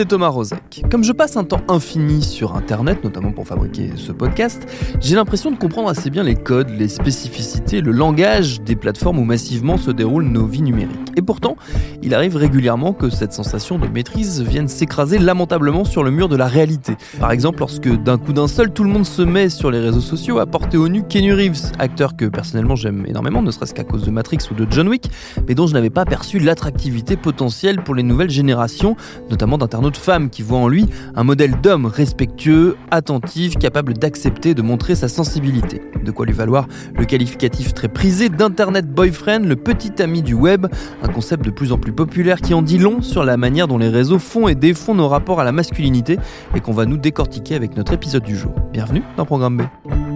C'est Thomas Rozek. Comme je passe un temps infini sur Internet, notamment pour fabriquer ce podcast, j'ai l'impression de comprendre assez bien les codes, les spécificités, le langage des plateformes où massivement se déroulent nos vies numériques. Et pourtant, il arrive régulièrement que cette sensation de maîtrise vienne s'écraser lamentablement sur le mur de la réalité. Par exemple, lorsque d'un coup d'un seul, tout le monde se met sur les réseaux sociaux à porter au nu Kenny Reeves, acteur que personnellement j'aime énormément, ne serait-ce qu'à cause de Matrix ou de John Wick, mais dont je n'avais pas perçu l'attractivité potentielle pour les nouvelles générations, notamment d'internautes femmes qui voient en lui un modèle d'homme respectueux, attentif, capable d'accepter de montrer sa sensibilité. De quoi lui valoir le qualificatif très prisé d'Internet Boyfriend, le petit ami du web, concept de plus en plus populaire qui en dit long sur la manière dont les réseaux font et défont nos rapports à la masculinité et qu'on va nous décortiquer avec notre épisode du jour. Bienvenue dans Programme B.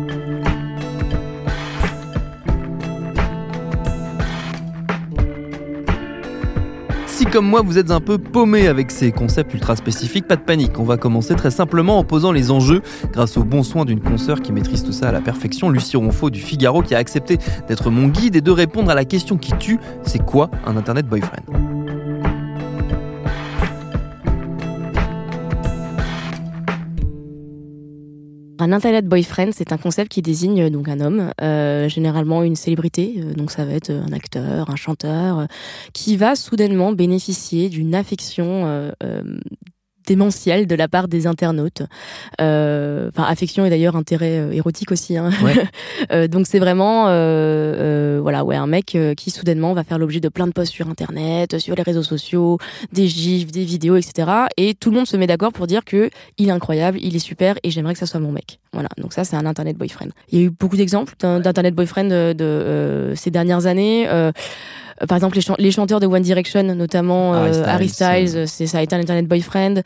Si comme moi vous êtes un peu paumé avec ces concepts ultra spécifiques, pas de panique, on va commencer très simplement en posant les enjeux. Grâce au bon soin d'une consoeur qui maîtrise tout ça à la perfection, Lucie Ronfaux du Figaro qui a accepté d'être mon guide et de répondre à la question qui tue, c'est quoi un Internet Boyfriend? Un internet boyfriend, c'est un concept qui désigne euh, donc un homme, euh, généralement une célébrité, euh, donc ça va être un acteur, un chanteur, qui va soudainement bénéficier d'une affection démentielle de la part des internautes. Euh, Enfin, affection et d'ailleurs intérêt euh, érotique aussi. Hein. Ouais. Euh, donc c'est vraiment, euh, euh, voilà, ouais, un mec qui soudainement va faire l'objet de plein de posts sur Internet, sur les réseaux sociaux, des gifs, des vidéos, etc. Et tout le monde se met d'accord pour dire que il est incroyable, il est super et j'aimerais que ça soit mon mec. Voilà, donc ça c'est un internet boyfriend. Il y a eu beaucoup d'exemples d'internet boyfriend de, de, euh, ces dernières années. Euh, par exemple, les, chan- les chanteurs de One Direction, notamment Harry euh, Styles, Harry Styles, euh. c'est ça a été un internet boyfriend.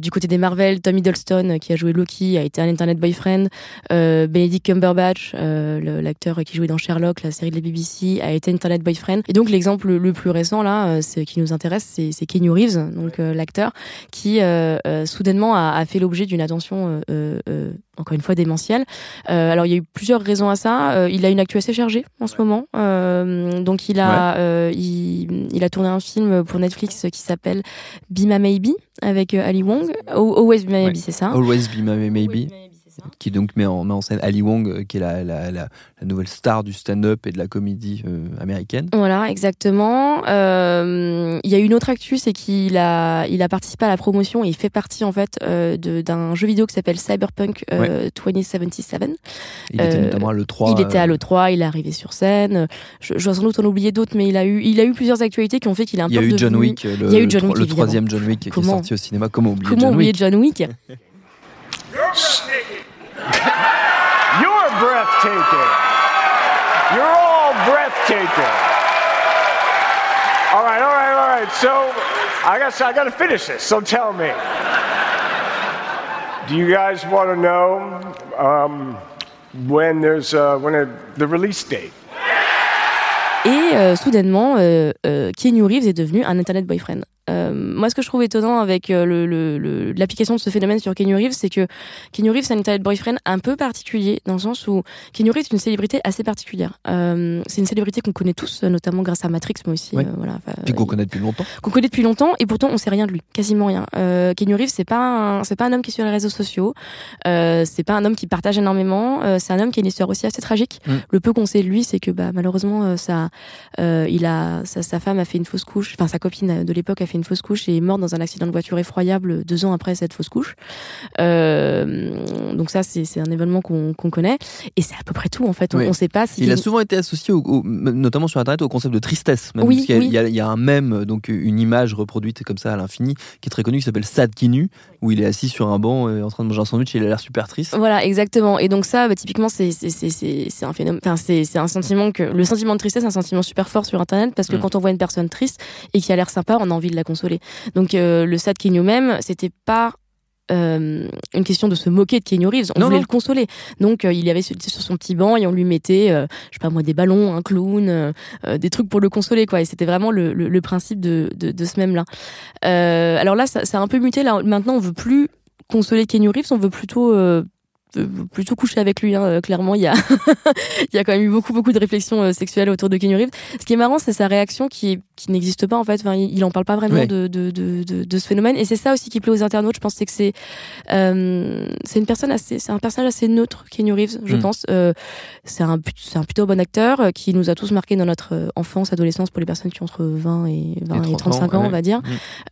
Du côté des Marvel, Tom Hiddleston, qui a joué Loki, a été un internet boyfriend. Benedict Cumberbatch, l'acteur qui jouait dans Sherlock, la série de la BBC, a été internet boyfriend. Et donc l'exemple le plus récent là, qui nous intéresse, c'est Keanu Reeves, donc l'acteur, qui soudainement a, a fait l'objet d'une attention euh, euh, euh, encore une fois démentielle. Euh, alors il y a eu plusieurs raisons à ça. Euh, il a une actu assez chargée en ce moment, Euh, donc il a euh, il, il a tourné un film pour Netflix qui s'appelle Be My Maybe avec Ali Wong. Al- Always Be My Maybe, Ouais. c'est ça. Always Be My Maybe, Qui donc met en, met en scène Ali Wong, euh, qui est la, la, la, la nouvelle star du stand-up et de la comédie euh, américaine. Voilà, exactement. Euh, Il y a une autre actu, c'est qu'il a, il a participé à la promotion et il fait partie en fait euh, d'un jeu vidéo qui s'appelle Cyberpunk euh, 2077. Il était notamment à l'E3. il était à euh, l'E3, il est arrivé sur scène. Je, je dois sans doute en oublier d'autres, mais il a eu, il a eu plusieurs actualités qui ont fait qu'il est un Il y a peu eu John devenu- Wick, le, Il y a eu John Wick, le troisième John Wick qui est sorti au cinéma. Comment oublier Comment John oublier Wick John Wick? You're breathtaking. You're all breathtaking. All right, all right, all right. So I guess I got to finish this. So tell me. Do you guys want to know um, when there's uh, when a, the release date? Et euh, soudainement, euh, euh, Keanu Reeves est devenu un internet boyfriend. Moi, ce que je trouve étonnant avec l'application de ce phénomène sur Kenny Reeves, c'est que Kenny Reeves a un internet boyfriend un peu particulier, dans le sens où Kenny Reeves est une célébrité assez particulière. c'est une célébrité qu'on connaît tous, notamment grâce à Matrix, mais aussi. voilà, Puis qu'on connaît depuis longtemps. Qu'on connaît depuis longtemps, et pourtant on sait rien de lui, quasiment rien. Euh, Kenny Reeves, c'est pas c'est pas un homme qui est sur les réseaux sociaux, c'est pas un homme qui partage énormément, c'est un homme qui a une histoire aussi assez tragique. Mm. Le peu qu'on sait de lui, c'est que bah, malheureusement, ça, il a, sa, femme a fait une fausse couche, enfin sa copine de l'époque a fait une fausse couche et est morte dans un accident de voiture effroyable deux ans après cette fausse couche. donc ça, c'est un événement qu'on connaît et c'est à peu près tout en fait. On, ne sait pas si il a souvent été associé, au, notamment sur internet, au concept de tristesse. Même, oui, il, y a, il, y a, un même, donc une image reproduite comme ça à l'infini, qui est très connue, qui s'appelle Sad Kinu, où il est assis sur un banc en train de manger un sandwich et il a l'air super triste. Voilà, exactement. Et donc ça, bah, typiquement, c'est un phénomène, enfin c'est un sentiment que le sentiment de tristesse, c'est un sentiment super fort sur internet parce que mm. quand on voit une personne triste et qui a l'air sympa, on a envie de la consoler. Donc euh, le Sad Kinu même, c'était pas euh, une question de se moquer de Keanu Reeves. On voulait le consoler. Donc, euh, il y avait sur son petit banc et on lui mettait, euh, je sais pas moi, des ballons, un clown, des trucs pour le consoler, quoi. Et c'était vraiment le, le, principe de, de, de ce même-là. alors là, ça, ça, a un peu muté. Là, maintenant, on veut plus consoler Keanu Reeves, on veut plutôt plutôt coucher avec lui. Hein. Clairement, il y a il y a quand même eu beaucoup beaucoup de réflexions euh, sexuelles autour de Kenny Reeves. Ce qui est marrant, c'est sa réaction qui qui n'existe pas en fait. Enfin, il, en parle pas vraiment de, de, de, de, ce phénomène. Et c'est ça aussi qui plaît aux internautes. Je pense c'est que c'est euh, c'est une personne assez, c'est un personnage assez neutre, Kenny Reeves. Je mm. pense. Euh, c'est un c'est un plutôt bon acteur euh, qui nous a tous marqué dans notre enfance, adolescence pour les personnes qui ont entre 20 et 20 et, 35 ans, on va dire.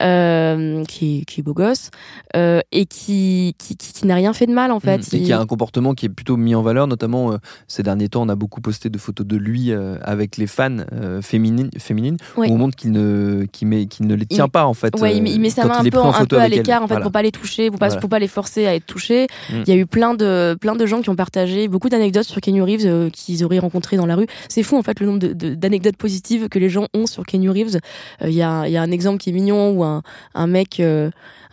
Mm. qui qui est beau gosse et qui qui, qui, n'a rien fait de mal en fait. Mm. Il, a un comportement qui est plutôt mis en valeur, notamment euh, ces derniers temps, on a beaucoup posté de photos de lui euh, avec les fans euh, féminines, féminines où on montre qu'il ne, met, qu'il ne les tient pas en fait. Ouais, il, met sa main un peu, un peu à l'écart en fait pour pas les toucher, pour pas, pour pas les forcer à être touchés. Mm. Il y a eu plein de, plein de gens qui ont partagé beaucoup d'anecdotes sur Kenny Reeves qu'ils auraient rencontré dans la rue. C'est fou en fait le nombre d'anecdotes positives que les gens ont sur Kenny Reeves. Il y, a, y a un exemple qui est mignon où un, un mec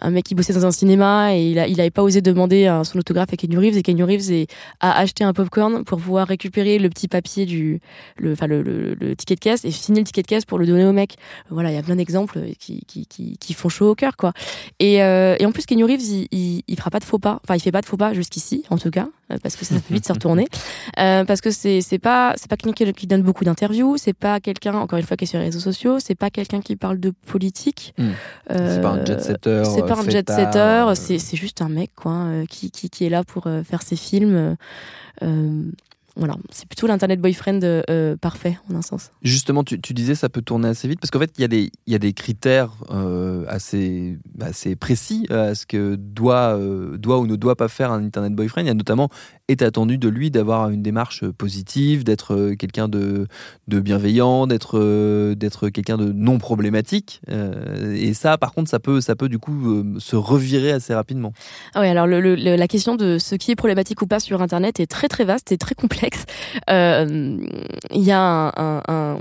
un mec qui bossait dans un cinéma et il, a, il avait pas osé demander son autographe à Kenny Reeves et Kenny Reeves a acheté un popcorn pour pouvoir récupérer le petit papier du, le, enfin le, ticket de caisse et signer le ticket de caisse pour le donner au mec. Voilà, il y a plein d'exemples qui, qui, qui, qui, font chaud au cœur quoi. Et, euh, et en plus Kenny Reeves il, il, il, fera pas de faux pas, enfin il fait pas de faux pas jusqu'ici en tout cas parce que ça peut vite se retourner euh, parce que c'est c'est pas c'est pas quelqu'un qui donne beaucoup d'interviews, c'est pas quelqu'un encore une fois qui est sur les réseaux sociaux, c'est pas quelqu'un qui parle de politique. Hmm. Euh, c'est pas un jet setter. C'est pas un jet setter, c'est c'est juste un mec quoi qui, qui qui est là pour faire ses films. Euh, voilà, c'est plutôt l'internet boyfriend euh, parfait en un sens. Justement, tu, disais ça peut tourner assez vite parce qu'en fait il y a des il y a des critères euh, assez assez précis à ce que doit doit ou ne doit pas faire un internet boyfriend. Il y a notamment est attendu de lui d'avoir une démarche positive, d'être euh, quelqu'un de, de, bienveillant, d'être euh, d'être quelqu'un de non problématique. Euh, et ça, par contre, ça peut, ça peut du coup se revirer assez rapidement. Ah oui, alors le, la question de ce qui est problématique ou pas sur Internet est très très vaste et très complexe. Il y a un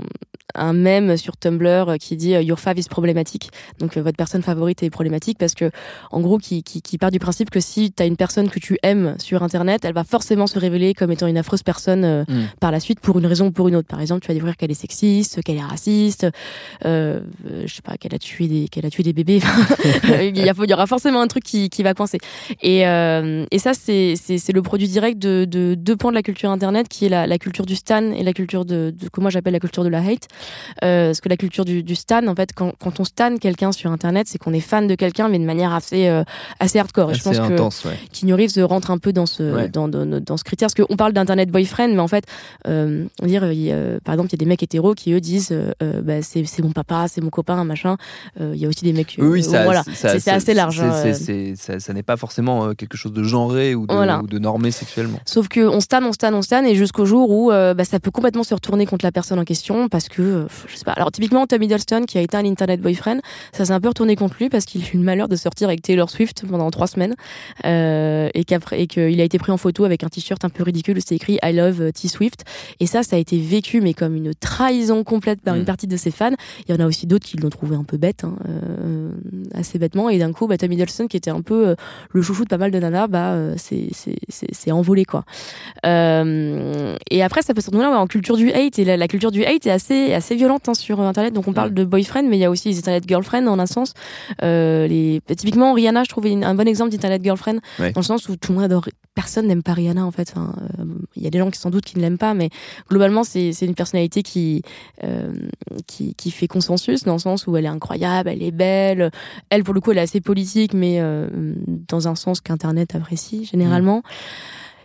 mème sur Tumblr qui dit euh, Your fav is problématique. Donc euh, votre personne favorite est problématique parce que, en gros, qui, qui, qui part du principe que si tu as une personne que tu aimes sur Internet, elle va forcément se révéler comme étant une affreuse personne euh, mm. par la suite pour une raison ou pour une autre. Par exemple, tu vas découvrir qu'elle est sexiste, qu'elle est raciste, euh, je sais pas, qu'elle a tué des, qu'elle a tué des bébés. il, y il y aura forcément un truc qui, qui va coincer. Et, euh, et ça, c'est, c'est, c'est le produit direct de, de deux pans de la culture Internet, qui est la, la culture du stan et la culture de, de que moi j'appelle la culture de la hate. Euh, parce que la culture du, du stan, en fait, quand, quand on stan quelqu'un sur Internet, c'est qu'on est fan de quelqu'un, mais de manière assez euh, assez hardcore. Et je pense intense, que ouais. Reeves rentre un peu dans ce dans, dans, dans, ce critère, parce qu'on parle d'internet boyfriend, mais en fait, euh, on dire, par exemple, il y a des mecs hétéros qui eux disent, euh, bah, c'est mon papa, c'est mon copain, machin. Il y a aussi des mecs. oui, ça, voilà, c'est assez large. Ça, ça n'est pas forcément quelque chose de genré ou de, ou de normé sexuellement. Sauf que on stan, on stan, on stan, et jusqu'au jour où bah, ça peut complètement se retourner contre la personne en question, parce que je sais pas. Alors typiquement Tom Hiddleston qui a été un internet boyfriend, ça s'est un peu retourné contre lui parce qu'il a eu le malheur de sortir avec Taylor Swift pendant trois semaines euh, et qu'après et qu'il a été pris en photo avec un t-shirt un peu ridicule où c'était écrit I love euh, T Swift et ça ça a été vécu mais comme une trahison complète par une mm. partie de ses fans. Il y en a aussi d'autres qui l'ont trouvé un peu bête, hein, euh, assez bêtement et d'un coup bah, Tom Hiddleston qui était un peu euh, le chouchou de pas mal de nanas, bah euh, c'est c'est envolé quoi. et après ça peut se retourner en culture du hate et la, la culture du hate est assez assez violente hein, sur Internet. Donc on parle de boyfriend, mais il y a aussi les Internet girlfriend en un sens. Euh, les... Typiquement, Rihanna, je trouvais un bon exemple d'Internet girlfriend, dans le sens où tout le monde adore. Personne n'aime pas Rihanna en fait. Enfin, il y a des gens qui sans doute qui ne l'aiment pas, mais globalement, c'est une personnalité qui, qui, qui fait consensus dans le sens où elle est incroyable, elle est belle. Elle, pour le coup, elle est assez politique, mais dans un sens qu'Internet apprécie généralement.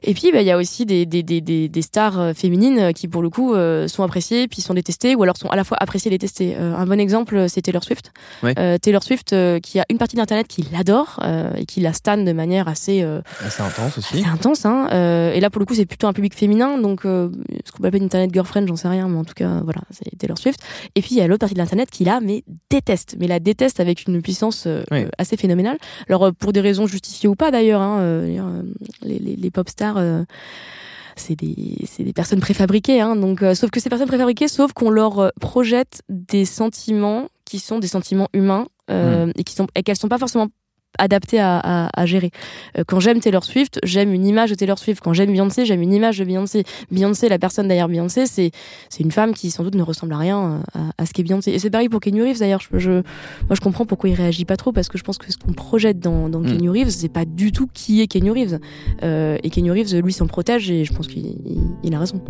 Et puis, bah, il y a aussi des, des, des, des, stars euh, féminines euh, qui, pour le coup, euh, sont appréciées, puis sont détestées, ou alors sont à la fois appréciées et détestées. un bon exemple, c'est Taylor Swift. Taylor Swift, qui a une partie d'Internet qui l'adore et qui la stan de manière assez... assez intense aussi. Assez intense, hein. et là, pour le coup, c'est plutôt un public féminin, donc ce qu'on appeler une Internet girlfriend, j'en sais rien, mais en tout cas, voilà, c'est Taylor Swift. Et puis, il y a l'autre partie de l'Internet qui, là, mais déteste, mais la déteste avec une puissance assez phénoménale. Alors, pour des raisons justifiées ou pas, d'ailleurs, hein, les, les, les pop stars euh, c'est des, des, personnes préfabriquées. Hein, donc, euh, sauf que ces personnes préfabriquées, sauf qu'on leur euh, projette des sentiments qui sont des sentiments humains hmm. et qui sont et qu'elles sont pas forcément adapté à, à, gérer. Euh, quand j'aime Taylor Swift, j'aime une image de Taylor Swift. Quand j'aime Beyoncé, j'aime une image de Beyoncé. Beyoncé, la personne derrière Beyoncé, c'est c'est une femme qui sans doute ne ressemble à rien euh, à, à ce qu'est Beyoncé. Et c'est pareil pour Kenny Reeves d'ailleurs. Je, je, moi, je comprends pourquoi il réagit pas trop parce que je pense que ce qu'on projette dans, dans mm. Kenny Reeves, c'est pas du tout qui est Kenny Reeves. Euh, et Kenny Reeves, lui, s'en protège et je pense qu'il il a raison.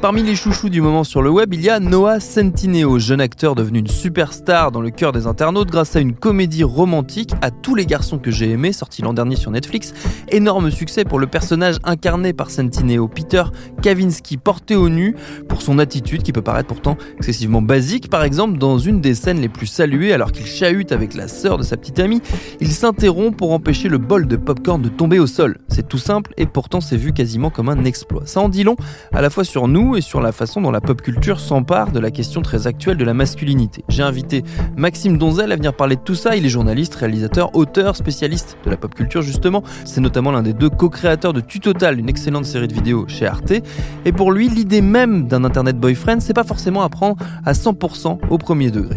Parmi les chouchous du moment sur le web, il y a Noah Centineo, jeune acteur devenu une superstar dans le cœur des internautes grâce à une comédie romantique à tous les garçons que j'ai aimé, sortie l'an dernier sur Netflix. Énorme succès pour le personnage incarné par Centineo, Peter Kavinsky, porté au nu pour son attitude qui peut paraître pourtant excessivement basique. Par exemple, dans une des scènes les plus saluées, alors qu'il chahute avec la sœur de sa petite amie, il s'interrompt pour empêcher le bol de popcorn de tomber au sol. C'est tout simple et pourtant c'est vu quasiment comme un exploit. Ça en dit long à la fois sur nous et sur la façon dont la pop culture s'empare de la question très actuelle de la masculinité. J'ai invité Maxime Donzel à venir parler de tout ça. Il est journaliste, réalisateur, auteur, spécialiste de la pop culture justement. C'est notamment l'un des deux co-créateurs de Tutotal, une excellente série de vidéos chez Arte. Et pour lui, l'idée même d'un Internet boyfriend, c'est pas forcément à prendre à 100% au premier degré.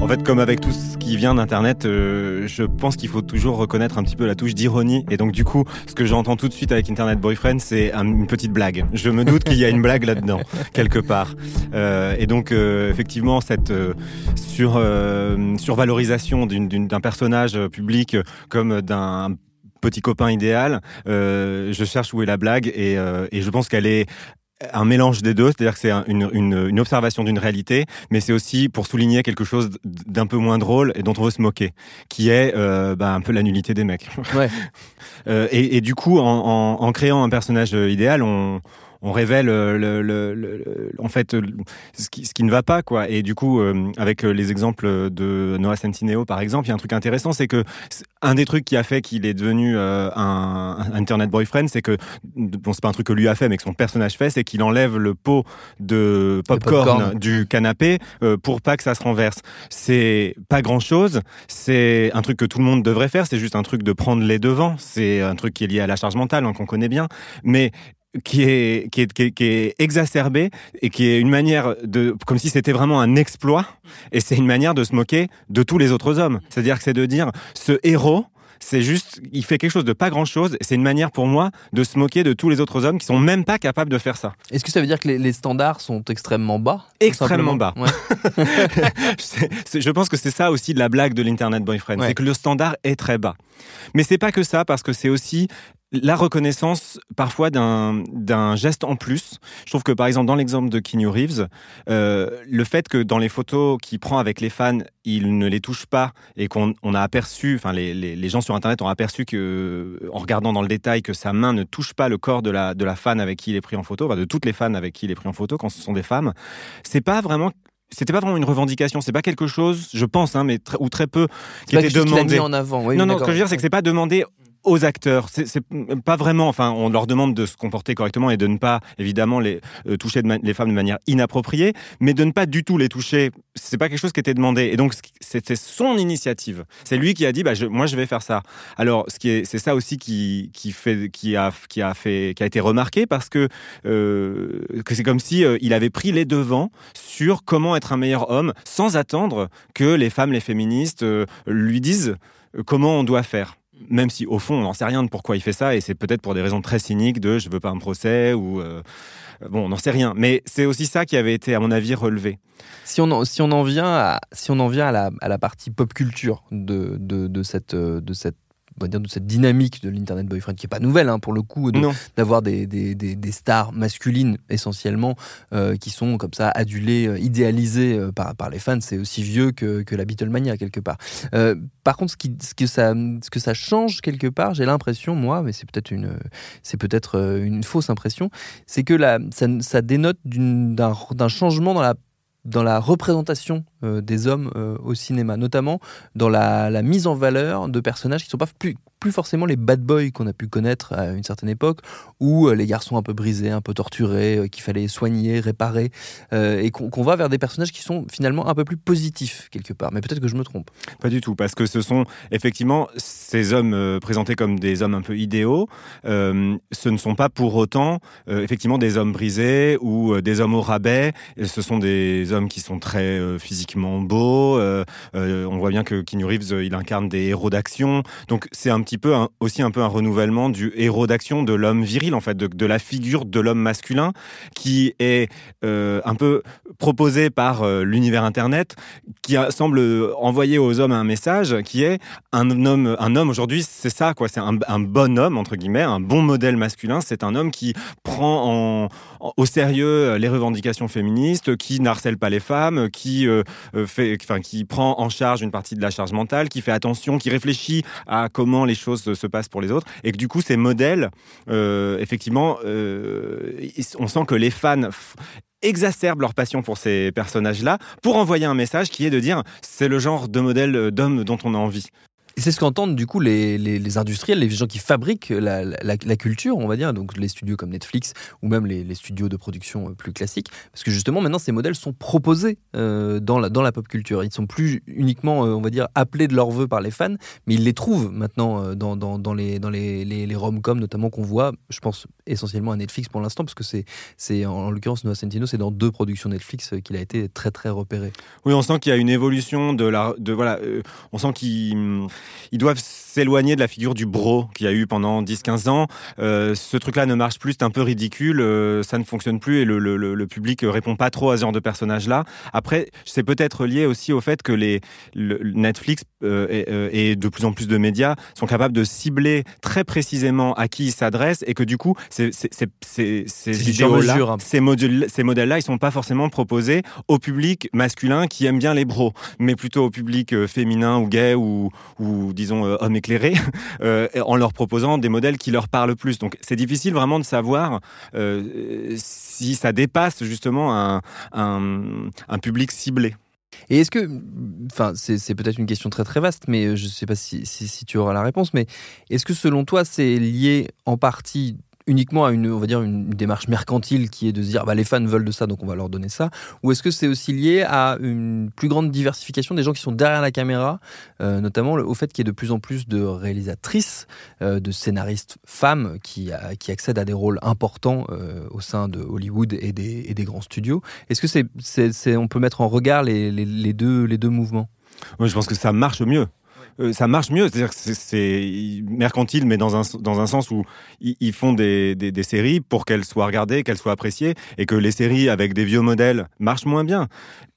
En fait, comme avec tout ce qui vient d'Internet, euh, je pense qu'il faut toujours reconnaître un petit peu la touche d'ironie. Et donc, du coup, ce que j'entends tout de suite avec Internet Boyfriend, c'est une petite blague. Je me doute qu'il y a une blague là-dedans, quelque part. Euh, et donc, euh, effectivement, cette sur, survalorisation d'un personnage public comme d'un petit copain idéal. je cherche où est la blague et, et je pense qu'elle est un mélange des deux, c'est-à-dire que c'est une, une, une, observation d'une réalité, mais c'est aussi pour souligner quelque chose d'un peu moins drôle et dont on veut se moquer, qui est euh, bah, un peu la nullité des mecs. Ouais. euh, et, et, du coup, en, en, en, créant un personnage idéal, on, on révèle euh, le, le, le, en fait ce qui, ce qui, ne va pas quoi. Et du coup euh, avec euh, les exemples de Noah Centineo par exemple il y a un truc intéressant c'est que un des trucs qui a fait qu'il est devenu un, un, internet boyfriend c'est que bon c'est pas un truc que lui a fait mais que son personnage fait c'est qu'il enlève le pot de popcorn, du canapé pour pas que ça se renverse. C'est pas grand chose c'est un truc que tout le monde devrait faire c'est juste un truc de prendre les devants c'est un truc qui est lié à la charge mentale hein, qu'on connaît bien. Mais qui est, qui est, qui est, qui est exacerbé et qui est une manière de, comme si c'était vraiment un exploit. Et c'est une manière de se moquer de tous les autres hommes. C'est-à-dire que c'est de dire, ce héros, c'est juste, il fait quelque chose de pas grand chose. C'est une manière pour moi de se moquer de tous les autres hommes qui sont même pas capables de faire ça. Est-ce que ça veut dire que les, standards sont extrêmement bas? Extrêmement bas. Ouais. je pense que c'est ça aussi de la blague de l'internet boyfriend, c'est que le standard est très bas. Mais c'est pas que ça parce que c'est aussi la reconnaissance parfois d'un geste en plus. Je trouve que par exemple dans l'exemple de Keanu Reeves, euh, le fait que dans les photos qu'il prend avec les fans, il ne les touche pas et qu'on a aperçu, enfin les, les, gens sur internet ont aperçu que en regardant dans le détail que sa main ne touche pas le corps de la de la fan avec qui il est pris en photo, enfin, de toutes les fans avec qui il est pris en photo quand ce sont des femmes, c'est pas vraiment c'était pas vraiment une revendication, c'est pas quelque chose, je pense, hein, mais ou très peu, qui était demandé. en avant. non, non, ce que je veux dire, c'est que c'est pas demandé aux acteurs. C'est pas vraiment. Enfin, on leur demande de se comporter correctement et de ne pas, évidemment, les euh, toucher les femmes de manière inappropriée, mais de ne pas du tout les toucher. C'est pas quelque chose qui était demandé. Et donc, c'était son initiative. C'est lui qui a dit, bah, moi, je vais faire ça. Alors, ce qui est, c'est ça aussi qui, qui fait, qui a, qui a fait, qui a été remarqué parce que euh, que c'est comme si euh, il avait pris les devants sur comment être un meilleur homme, sans attendre que les femmes, les féministes lui disent comment on doit faire même si au fond on n'en sait rien de pourquoi il fait ça et c'est peut-être pour des raisons très cyniques de je veux pas un procès ou euh, bon on n'en sait rien. Mais c'est aussi ça qui avait été à mon avis relevé. Si on en, si on en vient à si on en vient à la, à la partie pop culture de, de, cette de cette on va dire, de cette dynamique de l'internet boyfriend qui est pas nouvelle hein, pour le coup d'avoir des, des, des, stars masculines essentiellement euh, qui sont comme ça adulées, euh, idéalisées euh, par, par les fans. C'est aussi vieux que, que la Beatlemania quelque part. par contre, ce, qui, ce, que ça, ce que ça change quelque part, j'ai l'impression, moi, mais c'est peut-être une, c'est peut-être une fausse impression, c'est que la, ça, ça dénote d'un changement dans la dans la représentation euh, des hommes euh, au cinéma, notamment dans la, la, mise en valeur de personnages qui ne sont pas plus, plus forcément les bad boys qu'on a pu connaître à une certaine époque, ou euh, les garçons un peu brisés, un peu torturés, euh, qu'il fallait soigner, réparer, euh, et qu'on va vers des personnages qui sont finalement un peu plus positifs quelque part. Mais peut-être que je me trompe. Pas du tout, parce que ce sont effectivement ces hommes présentés comme des hommes un peu idéaux. ce ne sont pas pour autant effectivement des hommes brisés ou des hommes au rabais. Ce sont des hommes qui sont très physiquement beaux. on voit bien que Keanu Reeves, il incarne des héros d'action. Donc c'est un petit peu aussi un peu un renouvellement du héros d'action de l'homme viril en fait, de, la figure de l'homme masculin qui est euh, un peu proposé par euh, l'univers internet, qui semble envoyer aux hommes un message qui est un homme, un homme aujourd'hui, c'est ça quoi, c'est un, bon homme entre guillemets, un bon modèle masculin, c'est un homme qui prend en, au sérieux les revendications féministes, qui n'harcèle pas les femmes, qui euh, fait, enfin qui prend en charge une partie de la charge mentale, qui fait attention, qui réfléchit à comment les choses se passent pour les autres, et que du coup ces modèles, euh, effectivement, euh, on sent que les fans exacerbent leur passion pour ces personnages-là pour envoyer un message qui est de dire c'est le genre de modèle d'homme dont on a envie. C'est ce qu'entendent du coup les, les, industriels, les gens qui fabriquent la, la, culture, on va dire, donc les studios comme Netflix ou même les, studios de production euh, plus classiques, parce que justement maintenant ces modèles sont proposés euh, dans, la, dans la pop culture. Ils sont plus uniquement, euh, on va dire, appelés de leur vœu par les fans, mais ils les trouvent maintenant dans, dans, les, dans les, les, rom-coms notamment qu'on voit, je pense essentiellement à Netflix pour l'instant, parce que c'est, c'est en, l'occurrence Noah Centino, c'est dans deux productions Netflix qu'il a été très très repéré. Oui, on sent qu'il y a une évolution de la, de voilà, on sent qu'il ils doivent s'éloigner de la figure du bro qu'il y a eu pendant 10-15 ans. Euh, ce truc-là ne marche plus, c'est un peu ridicule, euh, ça ne fonctionne plus et le, le, le, public répond pas trop à ce genre de personnage-là. Après, c'est peut-être lié aussi au fait que les Netflix euh, et, et, de plus en plus de médias sont capables de cibler très précisément à qui ils s'adressent et que du coup, ces, ces, ces, ces hein. ces, modèles, ces modèles-là, ils sont pas forcément proposés au public masculin qui aime bien les bros, mais plutôt au public euh, féminin ou gay ou, ou disons euh, homme éclairé, euh, en leur proposant des modèles qui leur parlent plus. Donc c'est difficile vraiment de savoir euh, si ça dépasse justement un, un, un public ciblé. Et est-ce que, enfin, c'est peut-être une question très très vaste, mais je ne sais pas si, si, si, tu auras la réponse, mais est-ce que selon toi c'est lié en partie uniquement à une, on va dire, une démarche mercantile qui est de se dire bah, les fans veulent de ça, donc on va leur donner ça. Ou est-ce que c'est aussi lié à une plus grande diversification des gens qui sont derrière la caméra, euh, notamment au fait qu'il y ait de plus en plus de réalisatrices, euh, de scénaristes femmes qui, qui accèdent à des rôles importants euh, au sein de Hollywood et des, et des grands studios. Est-ce que c'est, on peut mettre en regard les, les, les deux, les deux mouvements? Oui, je pense que ça marche mieux. Euh, ça marche mieux. C'est mercantile, mais dans un, dans un sens où ils, font des, séries pour qu'elles soient regardées, qu'elles soient appréciées, et que les séries avec des vieux modèles marchent moins bien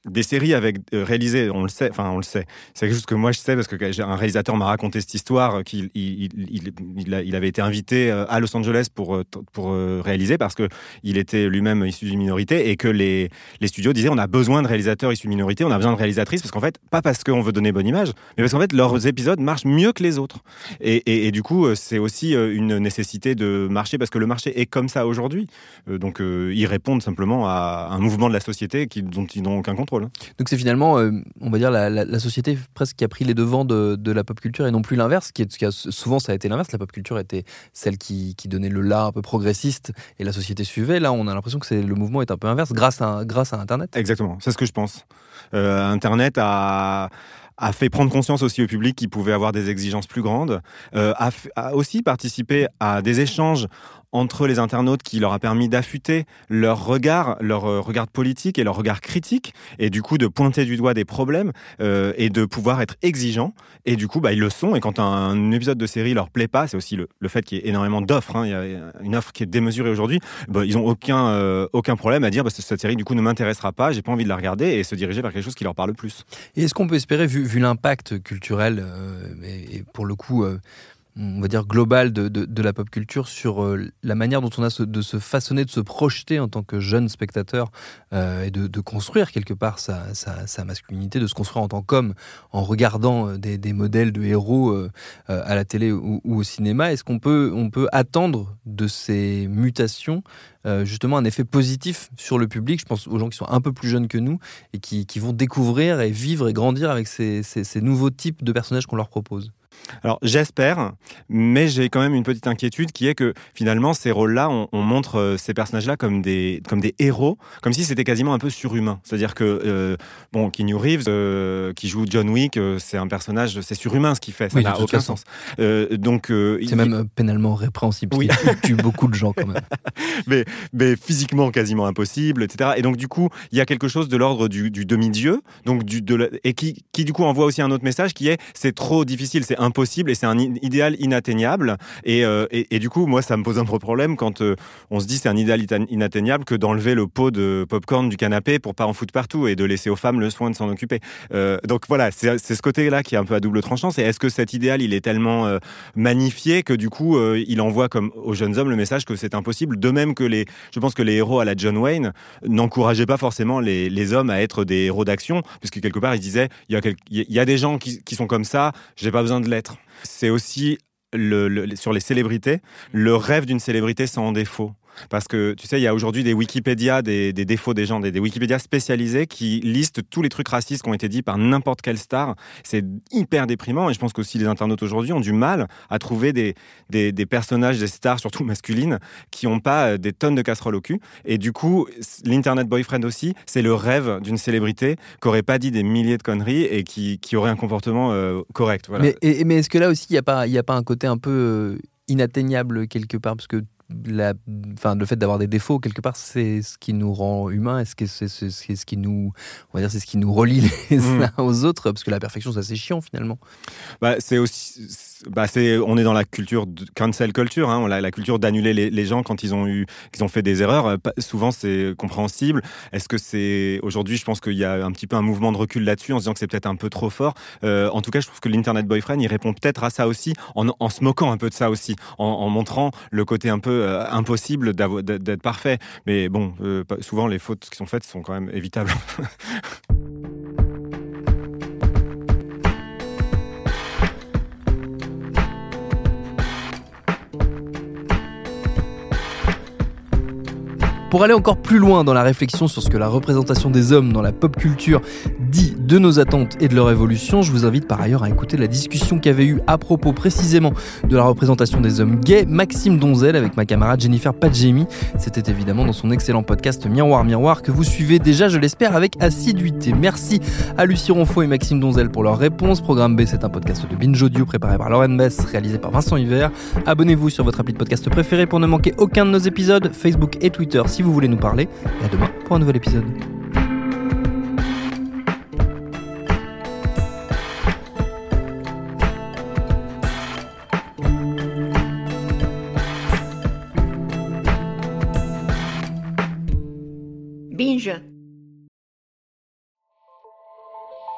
des séries avec euh, réalisées, on le sait, enfin on le sait. C'est chose que moi je sais parce que un réalisateur m'a raconté cette histoire qu'il il, il, il, avait été invité euh, à Los Angeles pour euh, pour réaliser parce que il était lui-même issu d'une minorité et que les les studios disaient on a besoin de réalisateurs issus d'une minorité, on a besoin de réalisatrices parce qu'en fait pas parce qu'on veut donner bonne image, mais parce qu'en fait leurs épisodes marchent mieux que les autres. Et, et, du coup c'est aussi une nécessité de marcher parce que le marché est comme ça aujourd'hui. Donc ils répondent simplement à un mouvement de la société qui, dont ils n'ont aucun contrôle. Contrôle. Donc c'est finalement, euh, on va dire, la, la, la, société presque qui a pris les devants de, de la pop culture et non plus l'inverse, qui, est, qui a, souvent ça a été l'inverse. La pop culture était celle qui, qui donnait le là un peu progressiste et la société suivait. Là, on a l'impression que c'est le mouvement est un peu inverse grâce à, grâce à Internet. Exactement, c'est ce que je pense. Euh, Internet a a fait prendre conscience aussi au public qu'il pouvait avoir des exigences plus grandes, euh, a, a, aussi participé à des échanges entre les internautes qui leur a permis d'affûter leur regard, leur euh, regard politique et leur regard critique, et du coup de pointer du doigt des problèmes euh, et de pouvoir être exigeants. Et du coup, bah, ils le sont. Et quand un, épisode de série leur plaît pas, c'est aussi le, fait qu'il y ait énormément d'offres. Hein, il y a une offre qui est démesurée aujourd'hui. Bah, ils ont aucun euh, aucun problème à dire bah, cette série du coup ne m'intéressera pas, j'ai pas envie de la regarder et se diriger vers quelque chose qui leur parle plus. Et est-ce qu'on peut espérer, vu, l'impact culturel et, pour le coup on va dire globale de, de, la pop culture sur euh, la manière dont on a de se façonner, de se projeter en tant que jeune spectateur euh, et de, construire quelque part sa, sa, masculinité, de se construire en tant qu'homme en regardant euh, des, modèles de héros à la télé ou, au cinéma. Est-ce qu'on peut, on peut attendre de ces mutations justement un effet positif sur le public? Je pense aux gens qui sont un peu plus jeunes que nous et qui, qui vont découvrir et vivre et grandir avec ces, ces nouveaux types de personnages qu'on leur propose. Alors j'espère, mais j'ai quand même une petite inquiétude qui est que finalement ces rôles-là, on, on, montre euh, ces personnages-là comme des comme des héros, comme si c'était quasiment un peu surhumain. C'est-à-dire que euh, bon, Keanu Reeves euh, qui joue John Wick, euh, c'est un personnage, c'est surhumain ce qu'il fait, ça n'a aucun sens. Donc c'est il... même pénalement répréhensible. Oui. Il tue beaucoup de gens quand même. mais mais physiquement quasiment impossible, etc. Et donc du coup, il y a quelque chose de l'ordre du, du demi-dieu, donc du de la, et qui qui du coup envoie aussi un autre message qui est c'est trop difficile, c'est impossible et c'est un idéal inatteignable. Et, euh, et, et, du coup, moi, ça me pose un peu problème quand euh, on se dit c'est un idéal inatteignable que d'enlever le pot de popcorn du canapé pour pas en foutre partout et de laisser aux femmes le soin de s'en occuper. Euh, donc voilà, c'est ce côté-là qui est un peu à double tranchant. C'est est-ce que cet idéal, il est tellement magnifié que du coup, il envoie comme aux jeunes hommes le message que c'est impossible? De même que les, je pense que les héros à la John Wayne n'encourageaient pas forcément les, les hommes à être des héros d'action, puisque quelque part, ils disaient il y a, il y a des gens qui, qui sont comme ça, j'ai pas besoin de C'est aussi sur les célébrités, le rêve d'une célébrité sans défaut. Parce que tu sais, il y a aujourd'hui des Wikipédia, des, défauts des gens, des, des Wikipédia spécialisés qui listent tous les trucs racistes qui ont été dits par n'importe quelle star. C'est hyper déprimant et je pense qu'aussi les internautes aujourd'hui ont du mal à trouver des, personnages, des stars, surtout masculines, qui n'ont pas des tonnes de casseroles au cul. Et du coup, l'Internet Boyfriend aussi, c'est le rêve d'une célébrité qui n'aurait pas dit des milliers de conneries et qui, aurait un comportement euh, correct. Mais est-ce que là aussi, il n'y a, pas, a pas un côté un peu euh, inatteignable quelque part? Parce que la, enfin, le fait d'avoir des défauts quelque part, c'est ce qui nous rend humains. Est-ce que c'est ce, ce, qui nous, on va dire, c'est ce qui nous relie les mmh. uns aux autres, parce que la perfection, c'est assez chiant finalement. Bah, c'est aussi, bah, on est dans la culture de cancel culture, hein, la, la culture d'annuler les, gens quand ils ont eu, ont fait des erreurs. Souvent, c'est compréhensible. Est-ce que c'est aujourd'hui, je pense qu'il y a un petit peu un mouvement de recul là-dessus, en se disant que c'est peut-être un peu trop fort. Euh, en tout cas, je trouve que l'internet boyfriend, il répond peut-être à ça aussi, en, se moquant un peu de ça aussi, en, en montrant le côté un peu euh, impossible d'être parfait. Mais bon, euh, souvent les fautes qui sont faites sont quand même évitables. Pour aller encore plus loin dans la réflexion sur ce que la représentation des hommes dans la pop culture dit de nos attentes et de leur évolution, je vous invite par ailleurs à écouter la discussion qu'avait eu à propos précisément de la représentation des hommes gays Maxime Donzel avec ma camarade Jennifer Padjemi. C'était évidemment dans son excellent podcast Miroir Miroir que vous suivez déjà, je l'espère, avec assiduité. Merci à Lucie Ronfaux et Maxime Donzel pour leur réponse. Programme B, c'est un podcast de Binge Audio préparé par Lauren Bess, réalisé par Vincent Hiver. Abonnez-vous sur votre appli de podcast préféré pour ne manquer aucun de nos épisodes, Facebook et Twitter si vous voulez nous parler. Et à demain pour un nouvel épisode. Binge.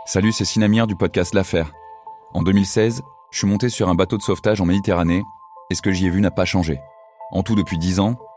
Salut, c'est Sinamir du podcast L'Affaire. En 2016, je suis monté sur un bateau de sauvetage en Méditerranée et ce que j'y ai vu n'a pas changé. En tout, depuis 10 ans,